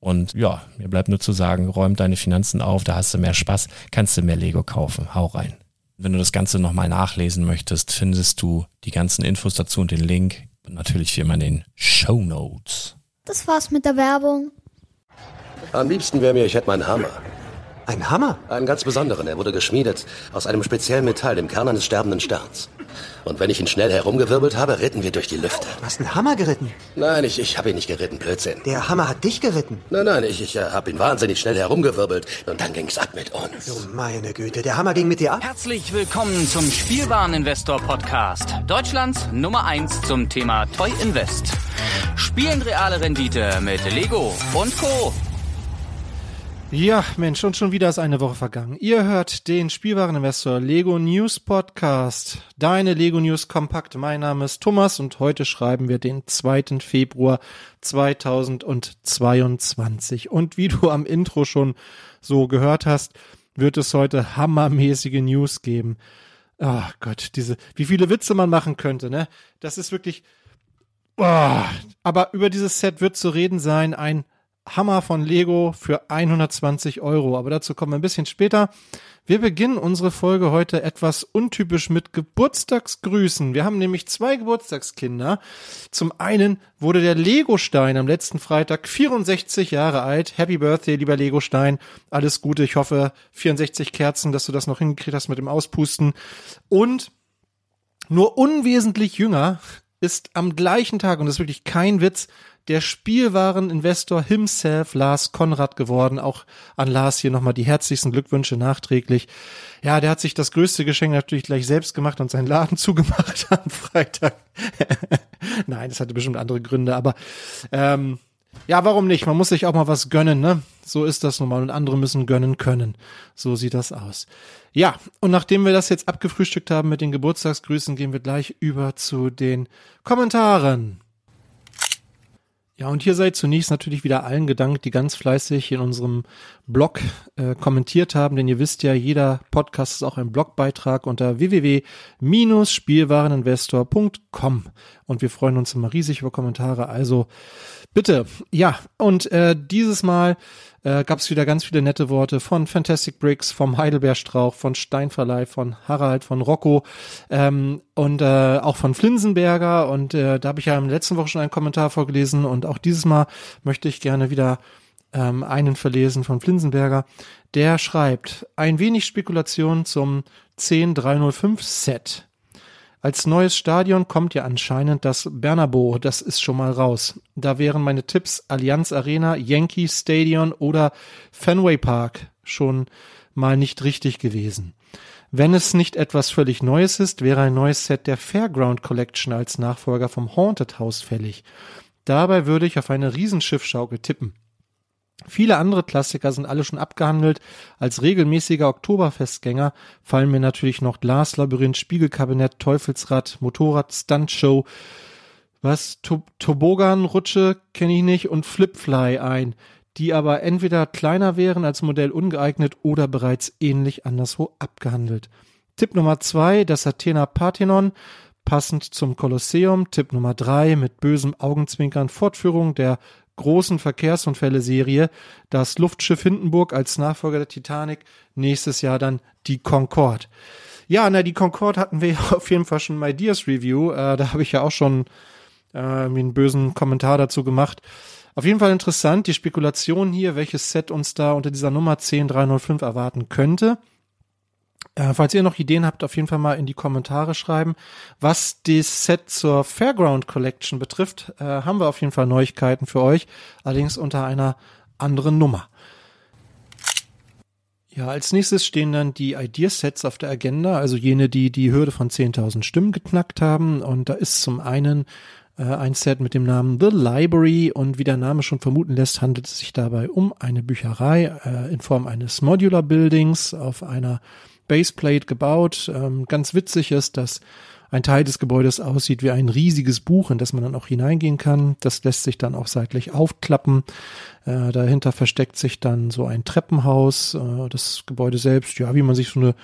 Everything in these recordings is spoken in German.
Und ja, mir bleibt nur zu sagen, räum deine Finanzen auf, da hast du mehr Spaß, kannst du mehr Lego kaufen. Hau rein. Wenn du das Ganze nochmal nachlesen möchtest, findest du die ganzen Infos dazu und den Link. Und natürlich wie immer in den Show Notes. Das war's mit der Werbung. Am liebsten wäre mir, ich hätte meinen Hammer. Ein Hammer? Einen ganz besonderen. Er wurde geschmiedet aus einem speziellen Metall, dem Kern eines sterbenden Sterns. Und wenn ich ihn schnell herumgewirbelt habe, ritten wir durch die Lüfte. Du hast einen Hammer geritten? Nein, ich, ich habe ihn nicht geritten, Blödsinn. Der Hammer hat dich geritten? Nein, nein, ich, ich äh, habe ihn wahnsinnig schnell herumgewirbelt. Und dann ging's ab mit uns. Oh, meine Güte, der Hammer ging mit dir ab? Herzlich willkommen zum Spielwareninvestor Podcast. Deutschlands Nummer 1 zum Thema Toy Invest. Spielen reale Rendite mit Lego und Co. Ja, Mensch, und schon wieder ist eine Woche vergangen. Ihr hört den Spielwareninvestor Lego News Podcast. Deine Lego News Kompakt. Mein Name ist Thomas und heute schreiben wir den 2. Februar 2022. Und wie du am Intro schon so gehört hast, wird es heute hammermäßige News geben. Oh Gott, diese, wie viele Witze man machen könnte, ne? Das ist wirklich, oh, aber über dieses Set wird zu reden sein, ein Hammer von Lego für 120 Euro. Aber dazu kommen wir ein bisschen später. Wir beginnen unsere Folge heute etwas untypisch mit Geburtstagsgrüßen. Wir haben nämlich zwei Geburtstagskinder. Zum einen wurde der Legostein am letzten Freitag 64 Jahre alt. Happy Birthday, lieber Legostein. Alles Gute. Ich hoffe, 64 Kerzen, dass du das noch hingekriegt hast mit dem Auspusten. Und nur unwesentlich jünger ist am gleichen Tag, und das ist wirklich kein Witz, der Spielwareninvestor himself, Lars Konrad, geworden. Auch an Lars hier nochmal die herzlichsten Glückwünsche nachträglich. Ja, der hat sich das größte Geschenk natürlich gleich selbst gemacht und seinen Laden zugemacht am Freitag. Nein, das hatte bestimmt andere Gründe, aber ähm, Ja, warum nicht? Man muss sich auch mal was gönnen, ne? So ist das nun mal und andere müssen gönnen können. So sieht das aus. Ja, und nachdem wir das jetzt abgefrühstückt haben mit den Geburtstagsgrüßen, gehen wir gleich über zu den Kommentaren. Ja, und hier sei zunächst natürlich wieder allen gedankt, die ganz fleißig in unserem Blog äh, kommentiert haben, denn ihr wisst ja, jeder Podcast ist auch ein Blogbeitrag unter www.spielwareninvestor.com und wir freuen uns immer riesig über Kommentare, also bitte, ja, und äh, dieses Mal äh, gab es wieder ganz viele nette Worte von Fantastic Bricks, vom Heidelbeerstrauch, von Steinverleih, von Harald, von Rocco ähm, und äh, auch von Flinsenberger. Und äh, da habe ich ja in der letzten Woche schon einen Kommentar vorgelesen und auch dieses Mal möchte ich gerne wieder ähm, einen verlesen von Flinsenberger. Der schreibt, ein wenig Spekulation zum 10305 Set. Als neues Stadion kommt ja anscheinend das Bernabo, das ist schon mal raus. Da wären meine Tipps Allianz Arena, Yankee Stadion oder Fenway Park schon mal nicht richtig gewesen. Wenn es nicht etwas völlig Neues ist, wäre ein neues Set der Fairground Collection als Nachfolger vom Haunted House fällig. Dabei würde ich auf eine Riesenschiffschaukel tippen. Viele andere Klassiker sind alle schon abgehandelt. Als regelmäßiger Oktoberfestgänger fallen mir natürlich noch Glaslabyrinth, Spiegelkabinett, Teufelsrad, Motorrad, Stuntshow, was, Tobogan-Rutsche kenne ich nicht und Flipfly ein, die aber entweder kleiner wären als Modell ungeeignet oder bereits ähnlich anderswo abgehandelt. Tipp Nummer zwei, das Athena Parthenon, passend zum Kolosseum. Tipp Nummer drei, mit bösem Augenzwinkern Fortführung der großen Verkehrsunfälle-Serie das Luftschiff Hindenburg als Nachfolger der Titanic, nächstes Jahr dann die Concorde. Ja, na, die Concorde hatten wir ja auf jeden Fall schon My Dears Review. Äh, da habe ich ja auch schon äh, einen bösen Kommentar dazu gemacht. Auf jeden Fall interessant, die Spekulation hier, welches Set uns da unter dieser Nummer 10305 erwarten könnte. Äh, falls ihr noch Ideen habt, auf jeden Fall mal in die Kommentare schreiben. Was das Set zur Fairground Collection betrifft, äh, haben wir auf jeden Fall Neuigkeiten für euch, allerdings unter einer anderen Nummer. Ja, als nächstes stehen dann die Ideasets auf der Agenda, also jene, die die Hürde von 10.000 Stimmen geknackt haben. Und da ist zum einen äh, ein Set mit dem Namen The Library und wie der Name schon vermuten lässt, handelt es sich dabei um eine Bücherei äh, in Form eines Modular Buildings auf einer Baseplate gebaut. Ähm, ganz witzig ist, dass ein Teil des Gebäudes aussieht wie ein riesiges Buch, in das man dann auch hineingehen kann. Das lässt sich dann auch seitlich aufklappen. Äh, dahinter versteckt sich dann so ein Treppenhaus. Äh, das Gebäude selbst, ja, wie man sich so eine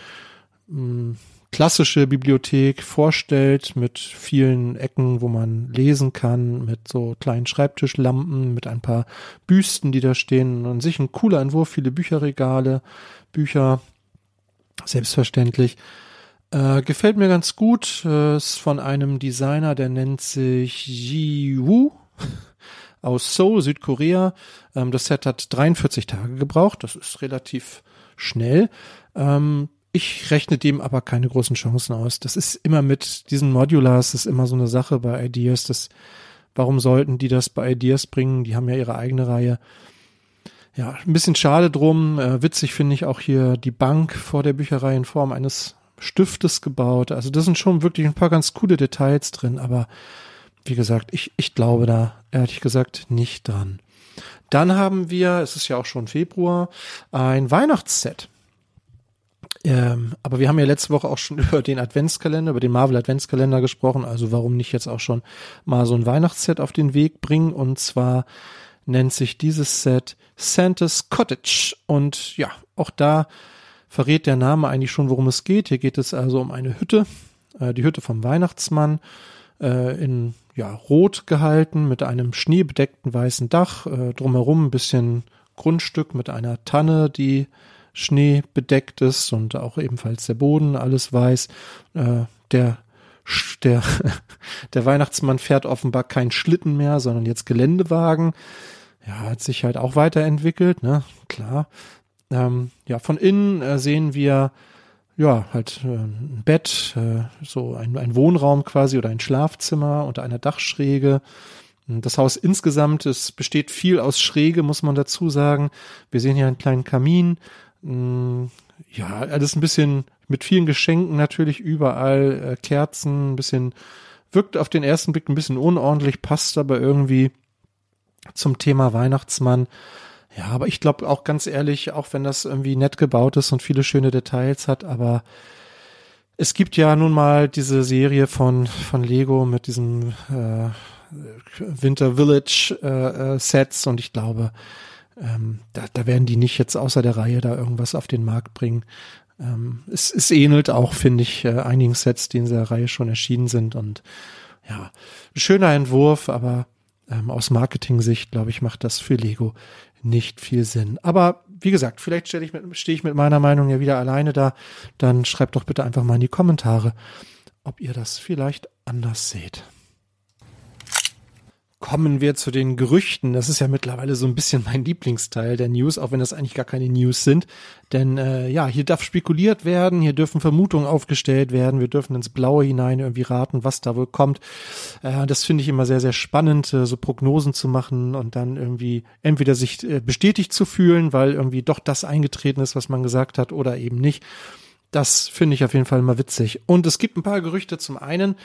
mh, mm, klassische Bibliothek vorstellt, mit vielen Ecken, wo man lesen kann, mit so kleinen Schreibtischlampen, mit ein paar Büsten, die da stehen. An sich ein cooler Entwurf, viele Bücherregale, Bücher, selbstverständlich. Äh, gefällt mir ganz gut. Äh, ist von einem Designer, der nennt sich Ji Woo aus Seoul, Südkorea. Ähm, das Set hat 43 Tage gebraucht. Das ist relativ schnell. Ähm, ich rechne dem aber keine großen Chancen aus. Das ist immer mit diesen Modulars, das ist immer so eine Sache bei Ideas. Das, warum sollten die das bei Ideas bringen? Die haben ja ihre eigene Reihe ja, ein bisschen schade drum. Äh, witzig finde ich auch hier die Bank vor der Bücherei in Form eines Stiftes gebaut. Also das sind schon wirklich ein paar ganz coole Details drin, aber wie gesagt, ich, ich glaube da ehrlich gesagt nicht dran. Dann haben wir, es ist ja auch schon Februar, ein Weihnachtsset. Ähm, aber wir haben ja letzte Woche auch schon über den Adventskalender, über den Marvel Adventskalender gesprochen. Also warum nicht jetzt auch schon mal so ein Weihnachtsset auf den Weg bringen? Und zwar nennt sich dieses Set Santa's Cottage. Und ja, auch da verrät der Name eigentlich schon, worum es geht. Hier geht es also um eine Hütte, äh, die Hütte vom Weihnachtsmann, äh, in ja, rot gehalten, mit einem schneebedeckten weißen Dach, äh, drumherum ein bisschen Grundstück mit einer Tanne, die schneebedeckt ist und auch ebenfalls der Boden alles weiß. Äh, der der, der Weihnachtsmann fährt offenbar kein Schlitten mehr, sondern jetzt Geländewagen ja, hat sich halt auch weiterentwickelt, ne, klar. Ähm, ja, von innen äh, sehen wir ja halt äh, ein Bett, äh, so ein, ein Wohnraum quasi oder ein Schlafzimmer unter einer Dachschräge. Das Haus insgesamt, es besteht viel aus Schräge, muss man dazu sagen. Wir sehen hier einen kleinen Kamin. Mm, ja, alles ein bisschen mit vielen Geschenken natürlich überall, äh, Kerzen, ein bisschen, wirkt auf den ersten Blick ein bisschen unordentlich, passt aber irgendwie zum Thema Weihnachtsmann. Ja, aber ich glaube auch ganz ehrlich, auch wenn das irgendwie nett gebaut ist und viele schöne Details hat, aber es gibt ja nun mal diese Serie von, von Lego mit diesem äh, Winter Village äh, äh, Sets und ich glaube, ähm, da, da werden die nicht jetzt außer der Reihe da irgendwas auf den Markt bringen. Ähm, es, es ähnelt auch, finde ich, äh, einigen Sets, die in dieser Reihe schon erschienen sind und ja, schöner Entwurf, aber ähm, aus Marketing-Sicht, glaube ich, macht das für Lego nicht viel Sinn. Aber wie gesagt, vielleicht stehe ich, mit, stehe ich mit meiner Meinung ja wieder alleine da. Dann schreibt doch bitte einfach mal in die Kommentare, ob ihr das vielleicht anders seht. Kommen wir zu den Gerüchten. Das ist ja mittlerweile so ein bisschen mein Lieblingsteil der News, auch wenn das eigentlich gar keine News sind. Denn äh, ja, hier darf spekuliert werden, hier dürfen Vermutungen aufgestellt werden, wir dürfen ins Blaue hinein irgendwie raten, was da wohl kommt. Äh, das finde ich immer sehr, sehr spannend, äh, so Prognosen zu machen und dann irgendwie entweder sich äh, bestätigt zu fühlen, weil irgendwie doch das eingetreten ist, was man gesagt hat, oder eben nicht. Das finde ich auf jeden Fall immer witzig. Und es gibt ein paar Gerüchte. Zum einen,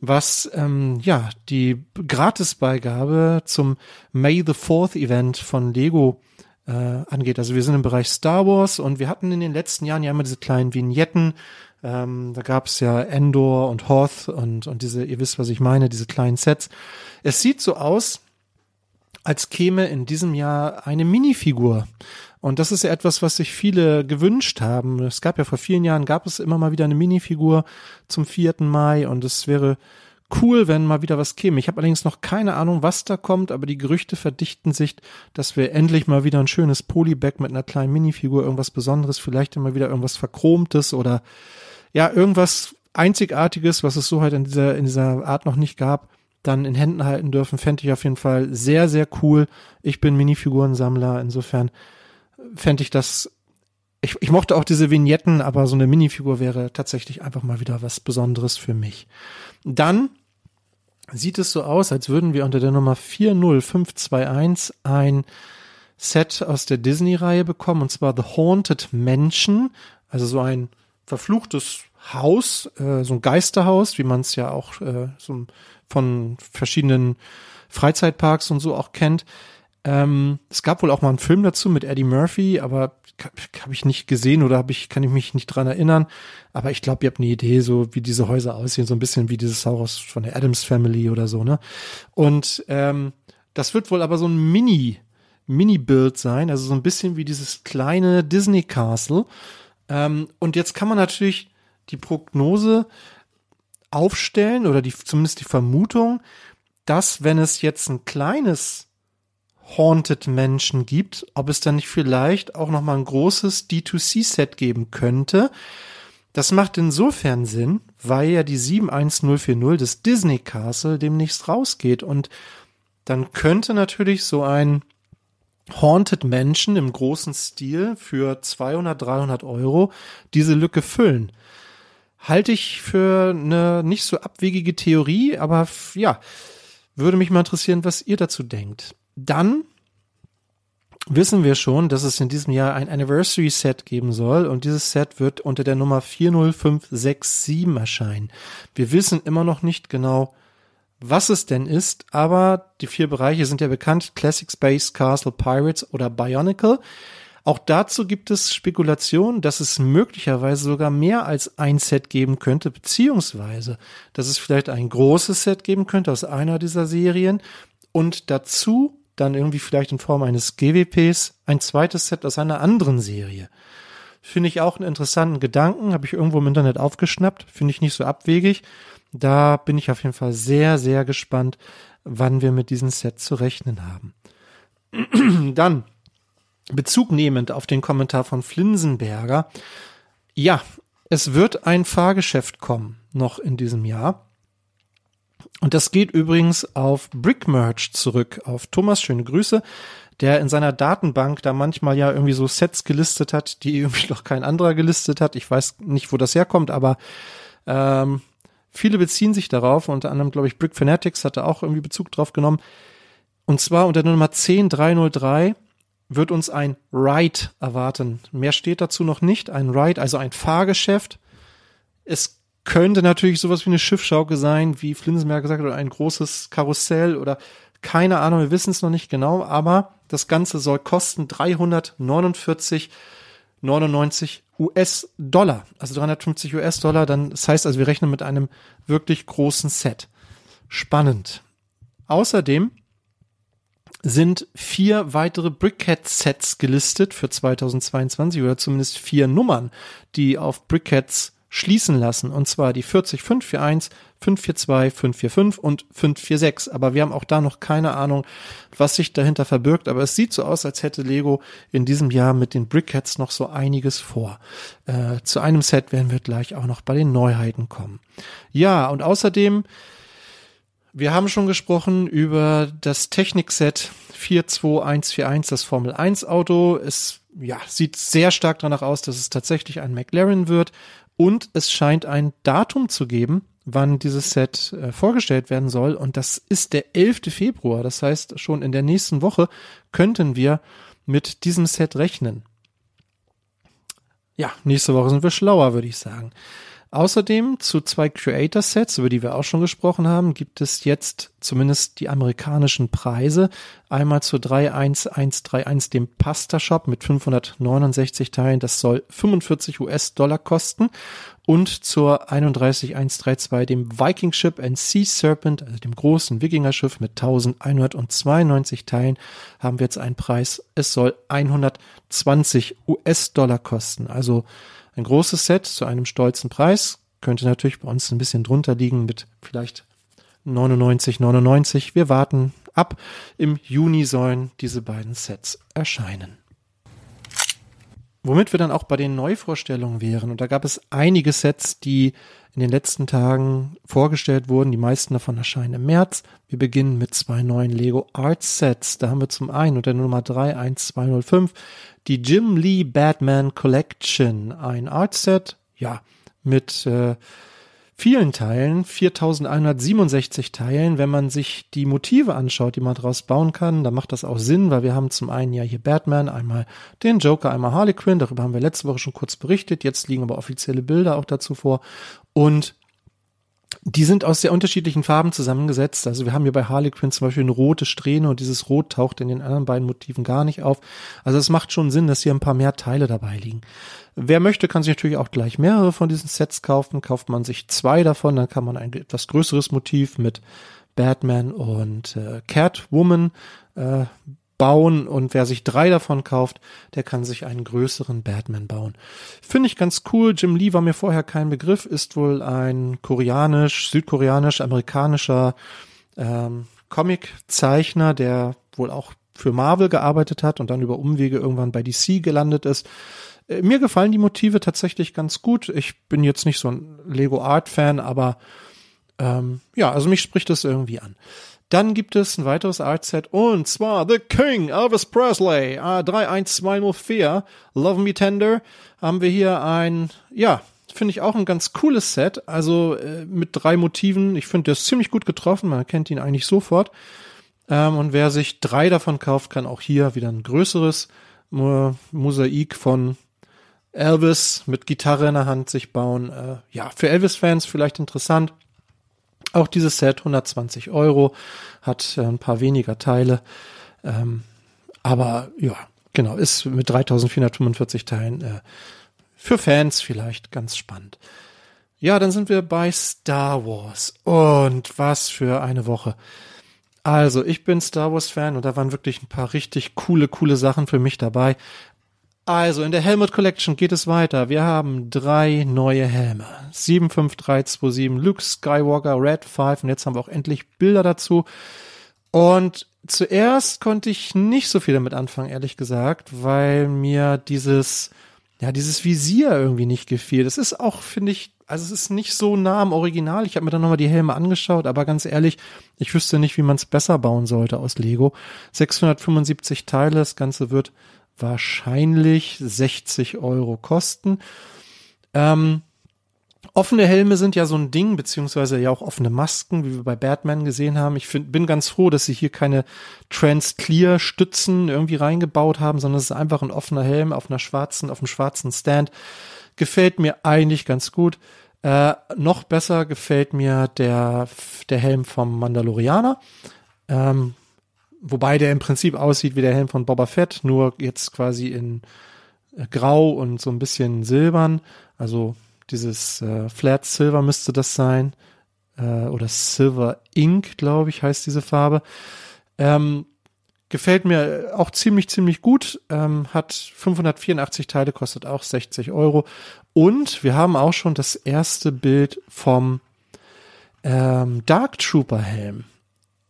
was ähm, ja die Gratisbeigabe zum May the Fourth Event von Lego äh, angeht. Also wir sind im Bereich Star Wars und wir hatten in den letzten Jahren ja immer diese kleinen Vignetten. Ähm, da gab es ja Endor und Hoth und und diese, ihr wisst, was ich meine, diese kleinen Sets. Es sieht so aus, als käme in diesem Jahr eine Minifigur. Und das ist ja etwas, was sich viele gewünscht haben. Es gab ja vor vielen Jahren, gab es immer mal wieder eine Minifigur zum 4. Mai und es wäre cool, wenn mal wieder was käme. Ich habe allerdings noch keine Ahnung, was da kommt, aber die Gerüchte verdichten sich, dass wir endlich mal wieder ein schönes Polybag mit einer kleinen Minifigur, irgendwas Besonderes, vielleicht immer wieder irgendwas Verchromtes oder ja, irgendwas Einzigartiges, was es so halt in dieser, in dieser Art noch nicht gab, dann in Händen halten dürfen, fände ich auf jeden Fall sehr, sehr cool. Ich bin Minifigurensammler, insofern fände ich das ich, ich mochte auch diese Vignetten, aber so eine Minifigur wäre tatsächlich einfach mal wieder was Besonderes für mich. Dann sieht es so aus, als würden wir unter der Nummer 40521 ein Set aus der Disney-Reihe bekommen, und zwar The Haunted Mansion, also so ein verfluchtes Haus, äh, so ein Geisterhaus, wie man es ja auch äh, so von verschiedenen Freizeitparks und so auch kennt. Ähm, es gab wohl auch mal einen Film dazu mit Eddie Murphy, aber habe ich nicht gesehen oder habe ich kann ich mich nicht dran erinnern. Aber ich glaube, ihr habt eine Idee, so wie diese Häuser aussehen, so ein bisschen wie dieses Haus von der Adams Family oder so, ne? Und ähm, das wird wohl aber so ein Mini Mini-Bild sein, also so ein bisschen wie dieses kleine Disney Castle. Ähm, und jetzt kann man natürlich die Prognose aufstellen oder die zumindest die Vermutung, dass wenn es jetzt ein kleines Haunted Menschen gibt, ob es dann nicht vielleicht auch noch mal ein großes D2C-Set geben könnte. Das macht insofern Sinn, weil ja die 71040 des Disney Castle demnächst rausgeht und dann könnte natürlich so ein Haunted Mansion im großen Stil für 200, 300 Euro diese Lücke füllen. Halte ich für eine nicht so abwegige Theorie, aber ja, würde mich mal interessieren, was ihr dazu denkt. Dann wissen wir schon, dass es in diesem Jahr ein Anniversary Set geben soll und dieses Set wird unter der Nummer 40567 erscheinen. Wir wissen immer noch nicht genau, was es denn ist, aber die vier Bereiche sind ja bekannt, Classic Space, Castle, Pirates oder Bionicle. Auch dazu gibt es Spekulationen, dass es möglicherweise sogar mehr als ein Set geben könnte, beziehungsweise, dass es vielleicht ein großes Set geben könnte aus einer dieser Serien und dazu dann irgendwie vielleicht in Form eines GWPs ein zweites Set aus einer anderen Serie. Finde ich auch einen interessanten Gedanken, habe ich irgendwo im Internet aufgeschnappt, finde ich nicht so abwegig. Da bin ich auf jeden Fall sehr, sehr gespannt, wann wir mit diesem Set zu rechnen haben. Dann Bezug nehmend auf den Kommentar von Flinsenberger. Ja, es wird ein Fahrgeschäft kommen, noch in diesem Jahr. Und das geht übrigens auf Brickmerch zurück, auf Thomas, schöne Grüße, der in seiner Datenbank da manchmal ja irgendwie so Sets gelistet hat, die irgendwie noch kein anderer gelistet hat. Ich weiß nicht, wo das herkommt, aber ähm, viele beziehen sich darauf, unter anderem, glaube ich, Brick Fanatics hatte auch irgendwie Bezug drauf genommen. Und zwar unter Nummer 10303 wird uns ein Ride erwarten. Mehr steht dazu noch nicht. Ein Ride, also ein Fahrgeschäft. Es könnte natürlich sowas wie eine Schiffschaukel sein, wie Flinsberg gesagt hat, oder ein großes Karussell oder Keine Ahnung, wir wissen es noch nicht genau, aber das Ganze soll kosten 349,99 US-Dollar. Also 350 US-Dollar, dann, das heißt also, wir rechnen mit einem wirklich großen Set. Spannend. Außerdem sind vier weitere Brickhead-Sets gelistet für 2022 oder zumindest vier Nummern, die auf Brickheads schließen lassen. Und zwar die 40541, 542, 545 und 546. Aber wir haben auch da noch keine Ahnung, was sich dahinter verbirgt. Aber es sieht so aus, als hätte Lego in diesem Jahr mit den Brickheads noch so einiges vor. Äh, zu einem Set werden wir gleich auch noch bei den Neuheiten kommen. Ja, und außerdem wir haben schon gesprochen über das Technikset 42141, das Formel 1 Auto. Es ja, sieht sehr stark danach aus, dass es tatsächlich ein McLaren wird. Und es scheint ein Datum zu geben, wann dieses Set äh, vorgestellt werden soll. Und das ist der 11. Februar. Das heißt, schon in der nächsten Woche könnten wir mit diesem Set rechnen. Ja, nächste Woche sind wir schlauer, würde ich sagen. Außerdem zu zwei Creator-Sets, über die wir auch schon gesprochen haben, gibt es jetzt zumindest die amerikanischen Preise. Einmal zu 31131, dem Pasta Shop mit 569 Teilen. Das soll 45 US-Dollar kosten. Und zur 31132, dem Viking Ship and Sea Serpent, also dem großen Wikingerschiff mit 1192 Teilen, haben wir jetzt einen Preis. Es soll 120 US-Dollar kosten. Also ein großes Set zu einem stolzen Preis. Könnte natürlich bei uns ein bisschen drunter liegen mit vielleicht 99, 99. Wir warten ab. Im Juni sollen diese beiden Sets erscheinen. Womit wir dann auch bei den Neuvorstellungen wären. Und da gab es einige Sets, die in den letzten Tagen vorgestellt wurden. Die meisten davon erscheinen im März. Wir beginnen mit zwei neuen Lego Art Sets. Da haben wir zum einen unter Nummer 31205 die Jim Lee Batman Collection. Ein Art Set, ja, mit äh, vielen Teilen, 4167 Teilen. Wenn man sich die Motive anschaut, die man daraus bauen kann, dann macht das auch Sinn, weil wir haben zum einen ja hier Batman, einmal den Joker, einmal Harley Quinn, darüber haben wir letzte Woche schon kurz berichtet, jetzt liegen aber offizielle Bilder auch dazu vor und die sind aus sehr unterschiedlichen Farben zusammengesetzt. Also wir haben hier bei Harley Quinn zum Beispiel eine rote Strähne und dieses Rot taucht in den anderen beiden Motiven gar nicht auf. Also es macht schon Sinn, dass hier ein paar mehr Teile dabei liegen. Wer möchte, kann sich natürlich auch gleich mehrere von diesen Sets kaufen. Kauft man sich zwei davon, dann kann man ein etwas größeres Motiv mit Batman und äh, Catwoman äh, bauen und wer sich drei davon kauft, der kann sich einen größeren Batman bauen. Finde ich ganz cool. Jim Lee war mir vorher kein Begriff, ist wohl ein koreanisch, südkoreanisch, amerikanischer ähm, Comiczeichner, der wohl auch für Marvel gearbeitet hat und dann über Umwege irgendwann bei DC gelandet ist. Äh, mir gefallen die Motive tatsächlich ganz gut. Ich bin jetzt nicht so ein Lego Art Fan, aber ähm, ja, also mich spricht das irgendwie an. Dann gibt es ein weiteres Artset und zwar The King, Elvis Presley, A31204, Love Me Tender. Haben wir hier ein, ja, finde ich auch ein ganz cooles Set. Also äh, mit drei Motiven. Ich finde, der ist ziemlich gut getroffen. Man erkennt ihn eigentlich sofort. Ähm, und wer sich drei davon kauft, kann auch hier wieder ein größeres Mo Mosaik von Elvis mit Gitarre in der Hand sich bauen. Äh, ja, für Elvis-Fans vielleicht interessant. Auch dieses Set 120 Euro, hat äh, ein paar weniger Teile. Ähm, aber ja, genau, ist mit 3445 Teilen äh, für Fans vielleicht ganz spannend. Ja, dann sind wir bei Star Wars. Und was für eine Woche. Also, ich bin Star Wars Fan und da waren wirklich ein paar richtig coole, coole Sachen für mich dabei. Also in der Helmet Collection geht es weiter. Wir haben drei neue Helme. 75327 Luke Skywalker Red 5 und jetzt haben wir auch endlich Bilder dazu. Und zuerst konnte ich nicht so viel damit anfangen, ehrlich gesagt, weil mir dieses, ja, dieses Visier irgendwie nicht gefiel. Das ist auch, finde ich, also es ist nicht so nah am Original. Ich habe mir dann nochmal die Helme angeschaut, aber ganz ehrlich, ich wüsste nicht, wie man es besser bauen sollte aus Lego. 675 Teile, das Ganze wird wahrscheinlich 60 Euro kosten. Ähm, offene Helme sind ja so ein Ding, beziehungsweise ja auch offene Masken, wie wir bei Batman gesehen haben. Ich find, bin ganz froh, dass sie hier keine Trans-Clear-Stützen irgendwie reingebaut haben, sondern es ist einfach ein offener Helm auf einer schwarzen, auf einem schwarzen Stand. Gefällt mir eigentlich ganz gut. Äh, noch besser gefällt mir der, der Helm vom Mandalorianer. Ähm, wobei der im Prinzip aussieht wie der Helm von Boba Fett, nur jetzt quasi in äh, Grau und so ein bisschen silbern. Also dieses äh, Flat Silver müsste das sein. Äh, oder Silver Ink, glaube ich, heißt diese Farbe. Ähm, gefällt mir auch ziemlich, ziemlich gut. Ähm, hat 584 Teile, kostet auch 60 Euro. Und wir haben auch schon das erste Bild vom ähm, Dark Trooper Helm.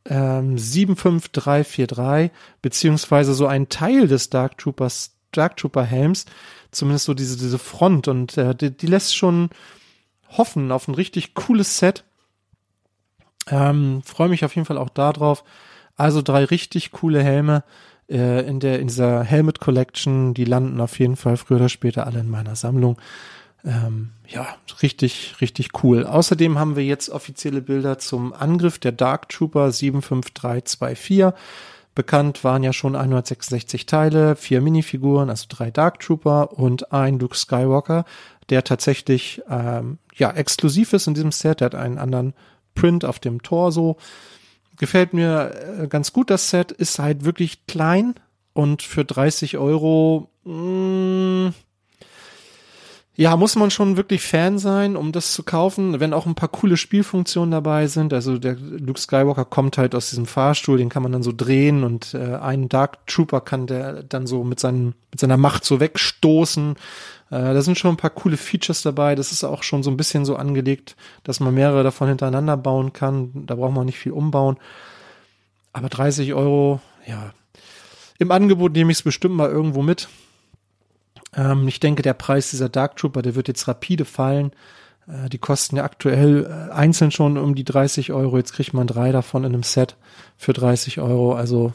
Ähm, 75343, beziehungsweise so ein Teil des Dark Troopers, Dark Trooper Helms, zumindest so diese, diese Front und äh, die, die lässt schon hoffen auf ein richtig cooles Set. Ähm, Freue mich auf jeden Fall auch darauf. Also drei richtig coole Helme äh, in der in dieser Helmet Collection. Die landen auf jeden Fall früher oder später alle in meiner Sammlung. Ähm, ja, richtig, richtig cool. Außerdem haben wir jetzt offizielle Bilder zum Angriff der Dark Trooper 75324. Bekannt waren ja schon 166 Teile, vier Minifiguren, also drei Dark Trooper und ein Luke Skywalker, der tatsächlich ähm, ja exklusiv ist in diesem Set. Der hat einen anderen Print auf dem Torso. Gefällt mir äh, ganz gut, das Set. Ist halt wirklich klein und für 30 Euro mh, mm, ja, muss man schon wirklich Fan sein, um das zu kaufen, wenn auch ein paar coole Spielfunktionen dabei sind. Also der Luke Skywalker kommt halt aus diesem Fahrstuhl, den kann man dann so drehen und äh, einen Dark Trooper kann der dann so mit, seinen, mit seiner Macht so wegstoßen. Äh, da sind schon ein paar coole Features dabei. Das ist auch schon so ein bisschen so angelegt, dass man mehrere davon hintereinander bauen kann. Da braucht man nicht viel umbauen. Aber 30 Euro, ja. Im Angebot nehme ich es bestimmt mal irgendwo mit. Ähm, ich denke, der Preis dieser Dark Trooper, der wird jetzt rapide fallen. Äh, die kosten ja aktuell äh, einzeln schon um die 30 Euro. Jetzt kriegt man drei davon in einem Set für 30 Euro. Also,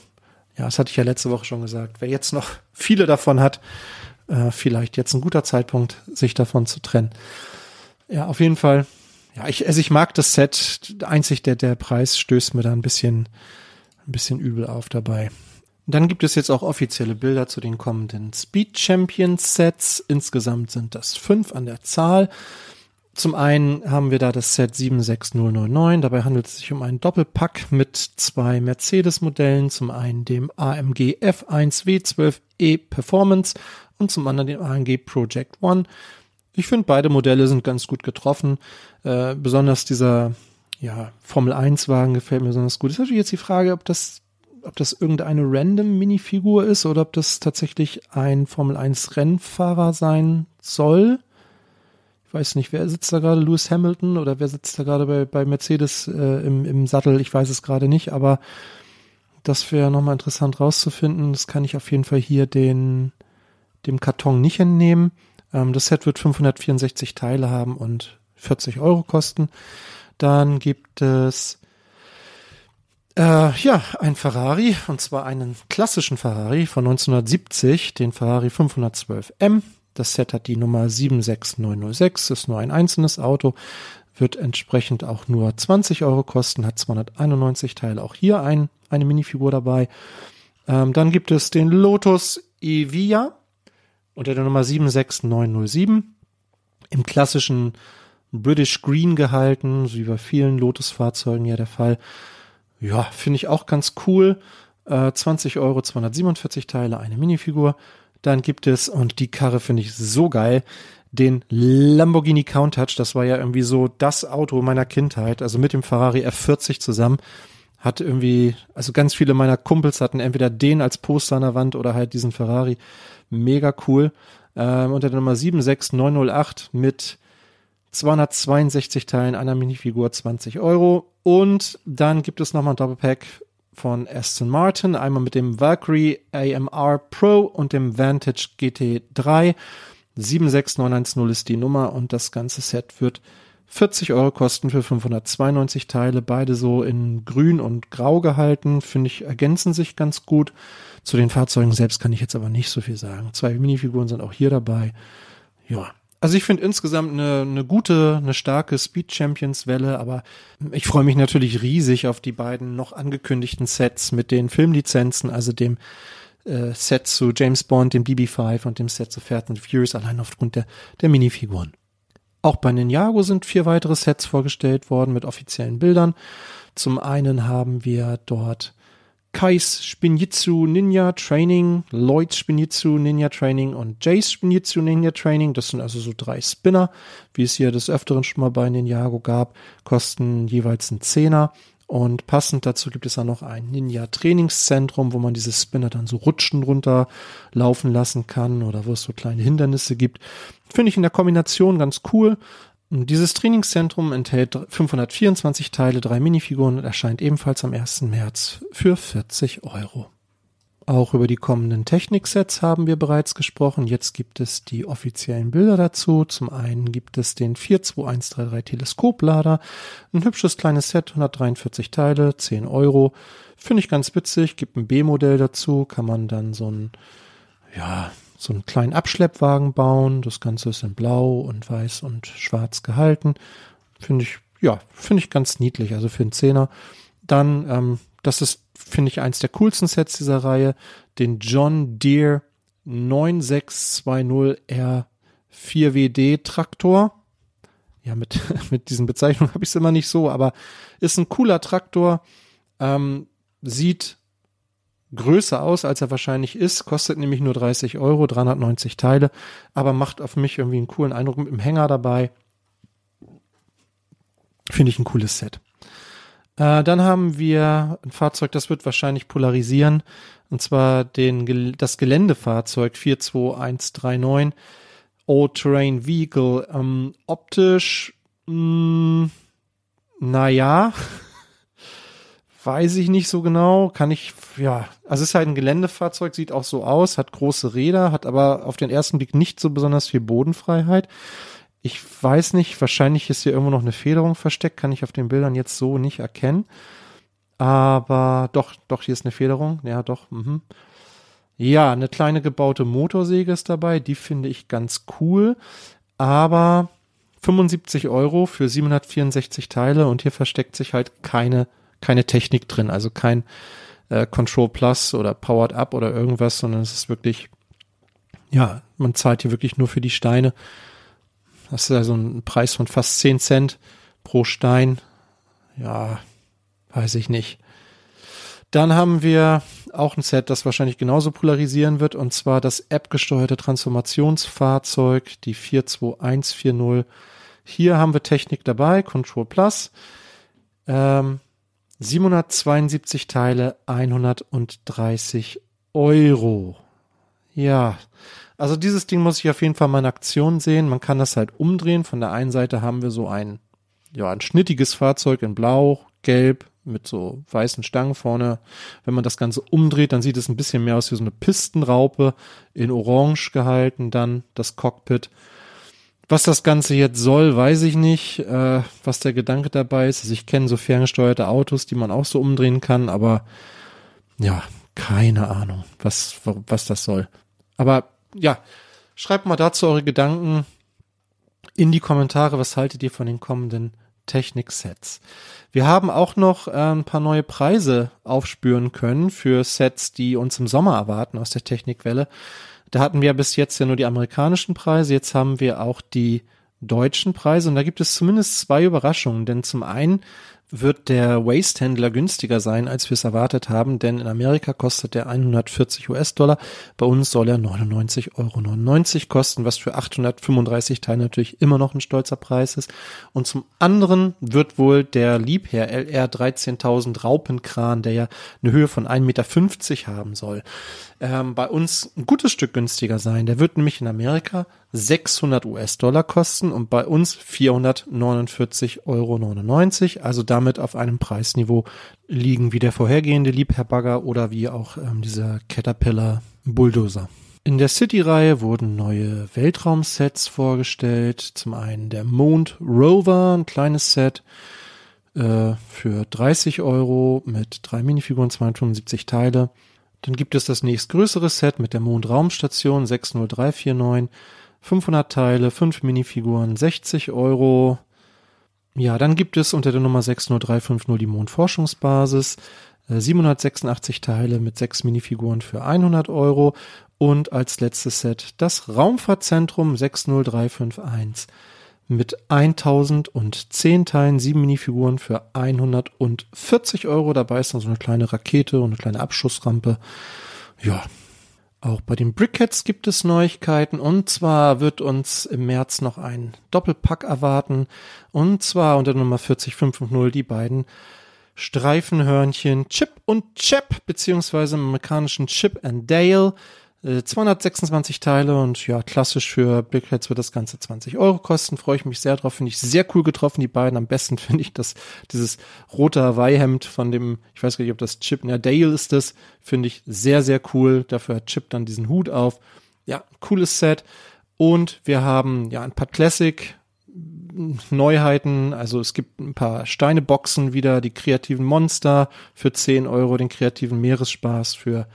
ja, das hatte ich ja letzte Woche schon gesagt. Wer jetzt noch viele davon hat, äh, vielleicht jetzt ein guter Zeitpunkt, sich davon zu trennen. Ja, auf jeden Fall. Ja, ich, also ich mag das Set. Einzig der, der Preis stößt mir da ein bisschen, ein bisschen übel auf dabei. Dann gibt es jetzt auch offizielle Bilder zu den kommenden Speed Champions Sets. Insgesamt sind das fünf an der Zahl. Zum einen haben wir da das Set 76009. Dabei handelt es sich um einen Doppelpack mit zwei Mercedes-Modellen. Zum einen dem AMG F1 W12E Performance und zum anderen dem AMG Project One. Ich finde, beide Modelle sind ganz gut getroffen. Äh, besonders dieser ja, Formel 1 Wagen gefällt mir besonders gut. Ist natürlich jetzt die Frage, ob das ob das irgendeine random Minifigur ist oder ob das tatsächlich ein Formel 1 Rennfahrer sein soll. Ich weiß nicht, wer sitzt da gerade, Lewis Hamilton oder wer sitzt da gerade bei, bei Mercedes äh, im, im Sattel? Ich weiß es gerade nicht, aber das wäre nochmal interessant rauszufinden. Das kann ich auf jeden Fall hier den, dem Karton nicht entnehmen. Ähm, das Set wird 564 Teile haben und 40 Euro kosten. Dann gibt es äh, ja, ein Ferrari, und zwar einen klassischen Ferrari von 1970, den Ferrari 512M. Das Set hat die Nummer 76906, ist nur ein einzelnes Auto, wird entsprechend auch nur 20 Euro kosten, hat 291 Teile. Auch hier ein, eine Minifigur dabei. Ähm, dann gibt es den Lotus Evia unter der Nummer 76907 im klassischen British Green gehalten, so wie bei vielen Lotus-Fahrzeugen ja der Fall. Ja, finde ich auch ganz cool. Äh, 20 Euro, 247 Teile, eine Minifigur. Dann gibt es, und die Karre finde ich so geil, den Lamborghini Countach. Das war ja irgendwie so das Auto meiner Kindheit. Also mit dem Ferrari F40 zusammen. Hat irgendwie, also ganz viele meiner Kumpels hatten entweder den als Poster an der Wand oder halt diesen Ferrari. Mega cool. Ähm, unter der Nummer 76908 mit 262 Teilen einer Minifigur 20 Euro. Und dann gibt es nochmal ein Doppelpack von Aston Martin, einmal mit dem Valkyrie AMR Pro und dem Vantage GT3. 76910 ist die Nummer und das ganze Set wird 40 Euro kosten für 592 Teile, beide so in grün und grau gehalten, finde ich, ergänzen sich ganz gut. Zu den Fahrzeugen selbst kann ich jetzt aber nicht so viel sagen. Zwei Minifiguren sind auch hier dabei. Ja, also ich finde insgesamt eine, eine gute, eine starke Speed Champions Welle, aber ich freue mich natürlich riesig auf die beiden noch angekündigten Sets mit den Filmlizenzen, also dem äh, Set zu James Bond, dem DB5 und dem Set zu Fast and Furious, allein aufgrund der, der Minifiguren. Auch bei Ninjago sind vier weitere Sets vorgestellt worden mit offiziellen Bildern. Zum einen haben wir dort Kais Spinjitzu Ninja Training, Lloyds Spinjitzu Ninja Training und Jace Spinjitzu Ninja Training. Das sind also so drei Spinner, wie es hier des Öfteren schon mal bei Ninjago gab, kosten jeweils einen Zehner. Und passend dazu gibt es dann noch ein Ninja-Trainingszentrum, wo man diese Spinner dann so rutschen runter laufen lassen kann oder wo es so kleine Hindernisse gibt. Finde ich in der Kombination ganz cool. Dieses Trainingszentrum enthält 524 Teile, drei Minifiguren und erscheint ebenfalls am 1. März für 40 Euro. Auch über die kommenden Techniksets haben wir bereits gesprochen. Jetzt gibt es die offiziellen Bilder dazu. Zum einen gibt es den 42133 Teleskoplader. Ein hübsches kleines Set, 143 Teile, 10 Euro. Finde ich ganz witzig. Gibt ein B-Modell dazu. Kann man dann so ein, ja, so einen kleinen Abschleppwagen bauen. Das Ganze ist in blau und weiß und schwarz gehalten. Finde ich, ja, finde ich ganz niedlich. Also für einen Zehner. Dann, ähm, das ist finde ich eins der coolsten Sets dieser Reihe, den John Deere 9620R 4WD Traktor. Ja, mit, mit diesen Bezeichnungen habe ich es immer nicht so, aber ist ein cooler Traktor, ähm, sieht größer aus, als er wahrscheinlich ist, kostet nämlich nur 30 Euro, 390 Teile, aber macht auf mich irgendwie einen coolen Eindruck mit dem Hänger dabei. Finde ich ein cooles Set. Äh, dann haben wir ein Fahrzeug, das wird wahrscheinlich polarisieren, und zwar den, das Geländefahrzeug 42139 All-Terrain Vehicle. Ähm, optisch, mh, naja, weiß ich nicht so genau. Kann ich, ja, also es ist halt ein Geländefahrzeug, sieht auch so aus, hat große Räder, hat aber auf den ersten Blick nicht so besonders viel Bodenfreiheit. Ich weiß nicht, wahrscheinlich ist hier irgendwo noch eine Federung versteckt, kann ich auf den Bildern jetzt so nicht erkennen. Aber doch, doch, hier ist eine Federung. Ja, doch. Mhm. Ja, eine kleine gebaute Motorsäge ist dabei. Die finde ich ganz cool. Aber 75 Euro für 764 Teile und hier versteckt sich halt keine, keine Technik drin. Also kein äh, Control Plus oder Powered Up oder irgendwas, sondern es ist wirklich, ja, man zahlt hier wirklich nur für die Steine das ist also ein Preis von fast 10 Cent pro Stein. Ja, weiß ich nicht. Dann haben wir auch ein Set, das wahrscheinlich genauso polarisieren wird, und zwar das App-gesteuerte Transformationsfahrzeug, die 42140. Hier haben wir Technik dabei, Control Plus. Ähm, 772 Teile, 130 Euro. Ja, also dieses Ding muss ich auf jeden Fall mal in Aktion sehen. Man kann das halt umdrehen. Von der einen Seite haben wir so ein, ja, ein schnittiges Fahrzeug in Blau, Gelb mit so weißen Stangen vorne. Wenn man das Ganze umdreht, dann sieht es ein bisschen mehr aus wie so eine Pistenraupe in Orange gehalten. Dann das Cockpit. Was das Ganze jetzt soll, weiß ich nicht. Äh, was der Gedanke dabei ist. Also ich kenne so ferngesteuerte Autos, die man auch so umdrehen kann, aber ja, keine Ahnung, was, was das soll. Aber ja, schreibt mal dazu eure Gedanken in die Kommentare. Was haltet ihr von den kommenden Technik-Sets? Wir haben auch noch äh, ein paar neue Preise aufspüren können für Sets, die uns im Sommer erwarten aus der Technikwelle. Da hatten wir bis jetzt ja nur die amerikanischen Preise. Jetzt haben wir auch die deutschen Preise und da gibt es zumindest zwei Überraschungen, denn zum einen wird der Waste-Händler günstiger sein, als wir es erwartet haben, denn in Amerika kostet der 140 US-Dollar, bei uns soll er 99,99 Euro kosten, was für 835 Teile natürlich immer noch ein stolzer Preis ist. Und zum anderen wird wohl der Liebherr LR 13.000 Raupenkran, der ja eine Höhe von 1,50 Meter haben soll, ähm, bei uns ein gutes Stück günstiger sein. Der wird nämlich in Amerika 600 US-Dollar kosten und bei uns 449,99 Euro. Also damit auf einem Preisniveau liegen wie der vorhergehende Liebherr-Bagger oder wie auch ähm, dieser Caterpillar Bulldozer. In der City-Reihe wurden neue Weltraumsets vorgestellt. Zum einen der Mond Rover, ein kleines Set äh, für 30 Euro mit drei Minifiguren, 275 Teile. Dann gibt es das nächstgrößere Set mit der Mondraumstation 60349 500 Teile, 5 Minifiguren, 60 Euro. Ja, dann gibt es unter der Nummer 60350 die Mondforschungsbasis, 786 äh, Teile mit 6 Minifiguren für 100 Euro und als letztes Set das Raumfahrtzentrum 60351 mit 1010 Teilen, sieben Minifiguren für 140 Euro. Dabei ist noch so eine kleine Rakete und eine kleine Abschussrampe. Ja, auch bei den Brickheads gibt es Neuigkeiten. Und zwar wird uns im März noch ein Doppelpack erwarten. Und zwar unter Nummer 40550 die beiden Streifenhörnchen Chip und Chap beziehungsweise im amerikanischen Chip and Dale 226 äh, Teile und ja, klassisch für Brickheads wird das Ganze 20 Euro kosten. Freue ich mich sehr drauf. Finde ich sehr cool getroffen, die beiden. Am besten finde ich das, dieses rote Hawaii-Hemd von dem, ich weiß gar nicht, ob das Chip, na, Dale ist das, finde ich sehr, sehr cool. Dafür hat Chip dann diesen Hut auf. Ja, cooles Set. Und wir haben ja ein paar Classic Neuheiten. Also es gibt ein paar Steineboxen wieder, die kreativen Monster für 10 Euro, den kreativen Meeresspaß für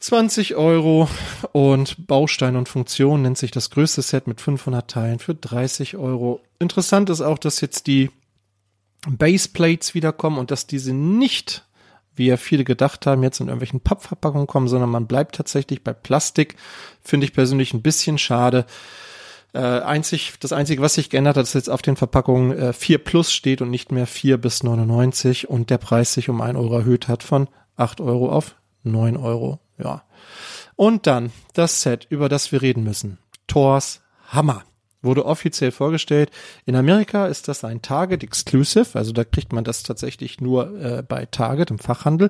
20 Euro und Baustein und Funktion nennt sich das größte Set mit 500 Teilen für 30 Euro. Interessant ist auch, dass jetzt die Baseplates wiederkommen und dass diese nicht, wie ja viele gedacht haben, jetzt in irgendwelchen Pappverpackungen kommen, sondern man bleibt tatsächlich bei Plastik. Finde ich persönlich ein bisschen schade. Äh, einzig, das einzige, was sich geändert hat, ist jetzt auf den Verpackungen äh, 4 plus steht und nicht mehr 4 bis 99 und der Preis sich um 1 Euro erhöht hat von 8 Euro auf 9 Euro. Ja. Und dann das Set, über das wir reden müssen. Thors Hammer. Wurde offiziell vorgestellt. In Amerika ist das ein Target Exclusive, also da kriegt man das tatsächlich nur äh, bei Target im Fachhandel.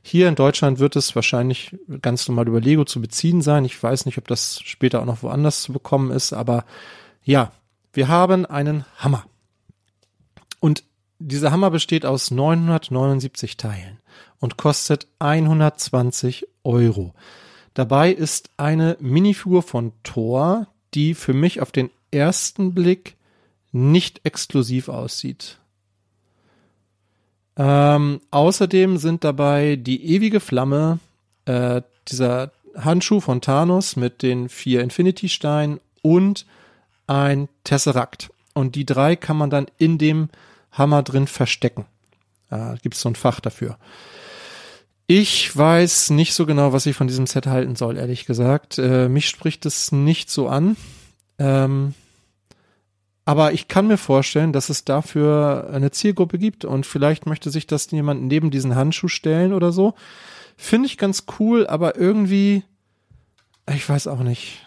Hier in Deutschland wird es wahrscheinlich ganz normal über Lego zu beziehen sein. Ich weiß nicht, ob das später auch noch woanders zu bekommen ist, aber ja, wir haben einen Hammer. Und dieser Hammer besteht aus 979 Teilen und kostet 120 Euro. Dabei ist eine Minifigur von Thor, die für mich auf den ersten Blick nicht exklusiv aussieht. Ähm, außerdem sind dabei die ewige Flamme, äh, dieser Handschuh von Thanos mit den vier Infinity-Steinen und ein Tesseract. Und die drei kann man dann in dem Hammer drin verstecken. Da gibt es so ein Fach dafür. Ich weiß nicht so genau, was ich von diesem Set halten soll, ehrlich gesagt. Äh, mich spricht es nicht so an. Ähm, aber ich kann mir vorstellen, dass es dafür eine Zielgruppe gibt und vielleicht möchte sich das jemand neben diesen Handschuh stellen oder so. Finde ich ganz cool, aber irgendwie, ich weiß auch nicht.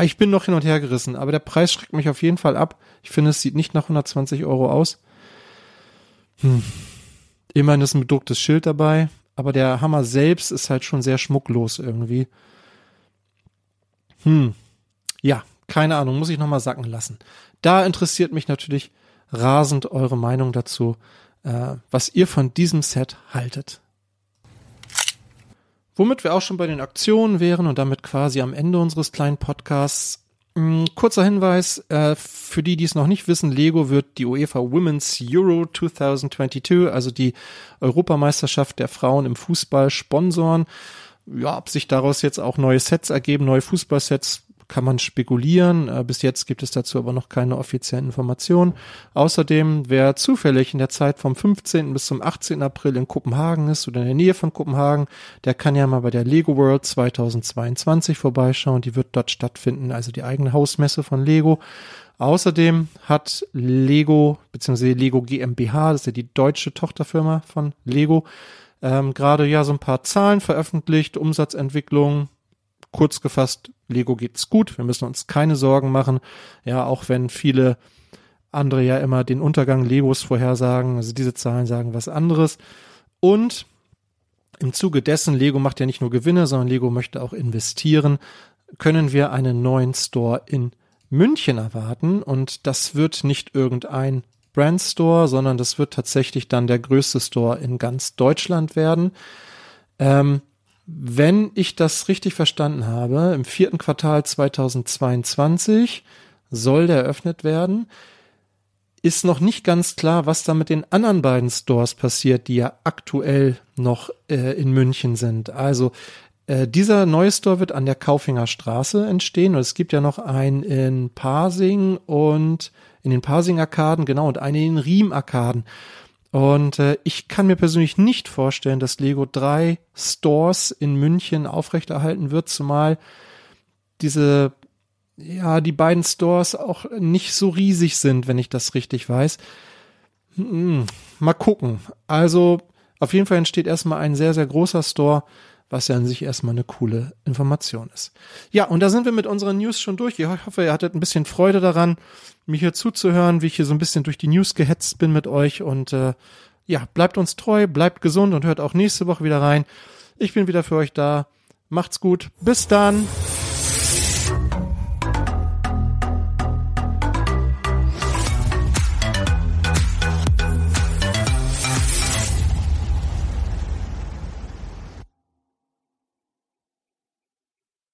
Ich bin noch hin und her gerissen, aber der Preis schreckt mich auf jeden Fall ab. Ich finde, es sieht nicht nach 120 Euro aus. Hm. Immerhin ist ein bedrucktes Schild dabei, aber der Hammer selbst ist halt schon sehr schmucklos irgendwie. Hm. Ja, keine Ahnung, muss ich nochmal sacken lassen. Da interessiert mich natürlich rasend eure Meinung dazu, äh, was ihr von diesem Set haltet. Womit wir auch schon bei den Aktionen wären und damit quasi am Ende unseres kleinen Podcasts. Mm, kurzer Hinweis, äh, für die, die es noch nicht wissen, Lego wird die UEFA Women's Euro 2022, also die Europameisterschaft der Frauen im Fußball, sponsoren. Ja, ob sich daraus jetzt auch neue Sets ergeben, neue Fußballsets, kann man spekulieren. Äh, bis jetzt gibt es dazu aber noch keine offiziellen Informationen. Außerdem, wer zufällig in der Zeit vom 15. bis zum 18. April in Kopenhagen ist oder in der Nähe von Kopenhagen, der kann ja mal bei der Lego World 2022 vorbeischauen. Die wird dort stattfinden, also die eigene Hausmesse von Lego. Außerdem hat Lego bzw. Lego GmbH, das ist ja die deutsche Tochterfirma von Lego, ähm, gerade ja so ein paar Zahlen veröffentlicht, Umsatzentwicklung, kurz gefasst, Lego geht's gut, wir müssen uns keine Sorgen machen. Ja, auch wenn viele andere ja immer den Untergang Legos vorhersagen, also diese Zahlen sagen was anderes. Und im Zuge dessen, Lego macht ja nicht nur Gewinne, sondern Lego möchte auch investieren, können wir einen neuen Store in München erwarten. Und das wird nicht irgendein Brand Store, sondern das wird tatsächlich dann der größte Store in ganz Deutschland werden. Ähm, wenn ich das richtig verstanden habe, im vierten Quartal 2022 soll der eröffnet werden. Ist noch nicht ganz klar, was da mit den anderen beiden Stores passiert, die ja aktuell noch äh, in München sind. Also äh, dieser neue Store wird an der Kaufinger Straße entstehen und es gibt ja noch einen in Parsing und in den Parsing-Arkaden, genau, und einen in den Riem-Arkaden. Und äh, ich kann mir persönlich nicht vorstellen, dass Lego drei Stores in München aufrechterhalten wird, zumal diese ja, die beiden Stores auch nicht so riesig sind, wenn ich das richtig weiß. Hm, mal gucken. Also auf jeden Fall entsteht erstmal ein sehr, sehr großer Store, was ja an sich erstmal eine coole Information ist. Ja, und da sind wir mit unseren News schon durch. Ich hoffe, ihr hattet ein bisschen Freude daran, mich hier zuzuhören, wie ich hier so ein bisschen durch die News gehetzt bin mit euch. Und äh, ja, bleibt uns treu, bleibt gesund und hört auch nächste Woche wieder rein. Ich bin wieder für euch da. Macht's gut. Bis dann.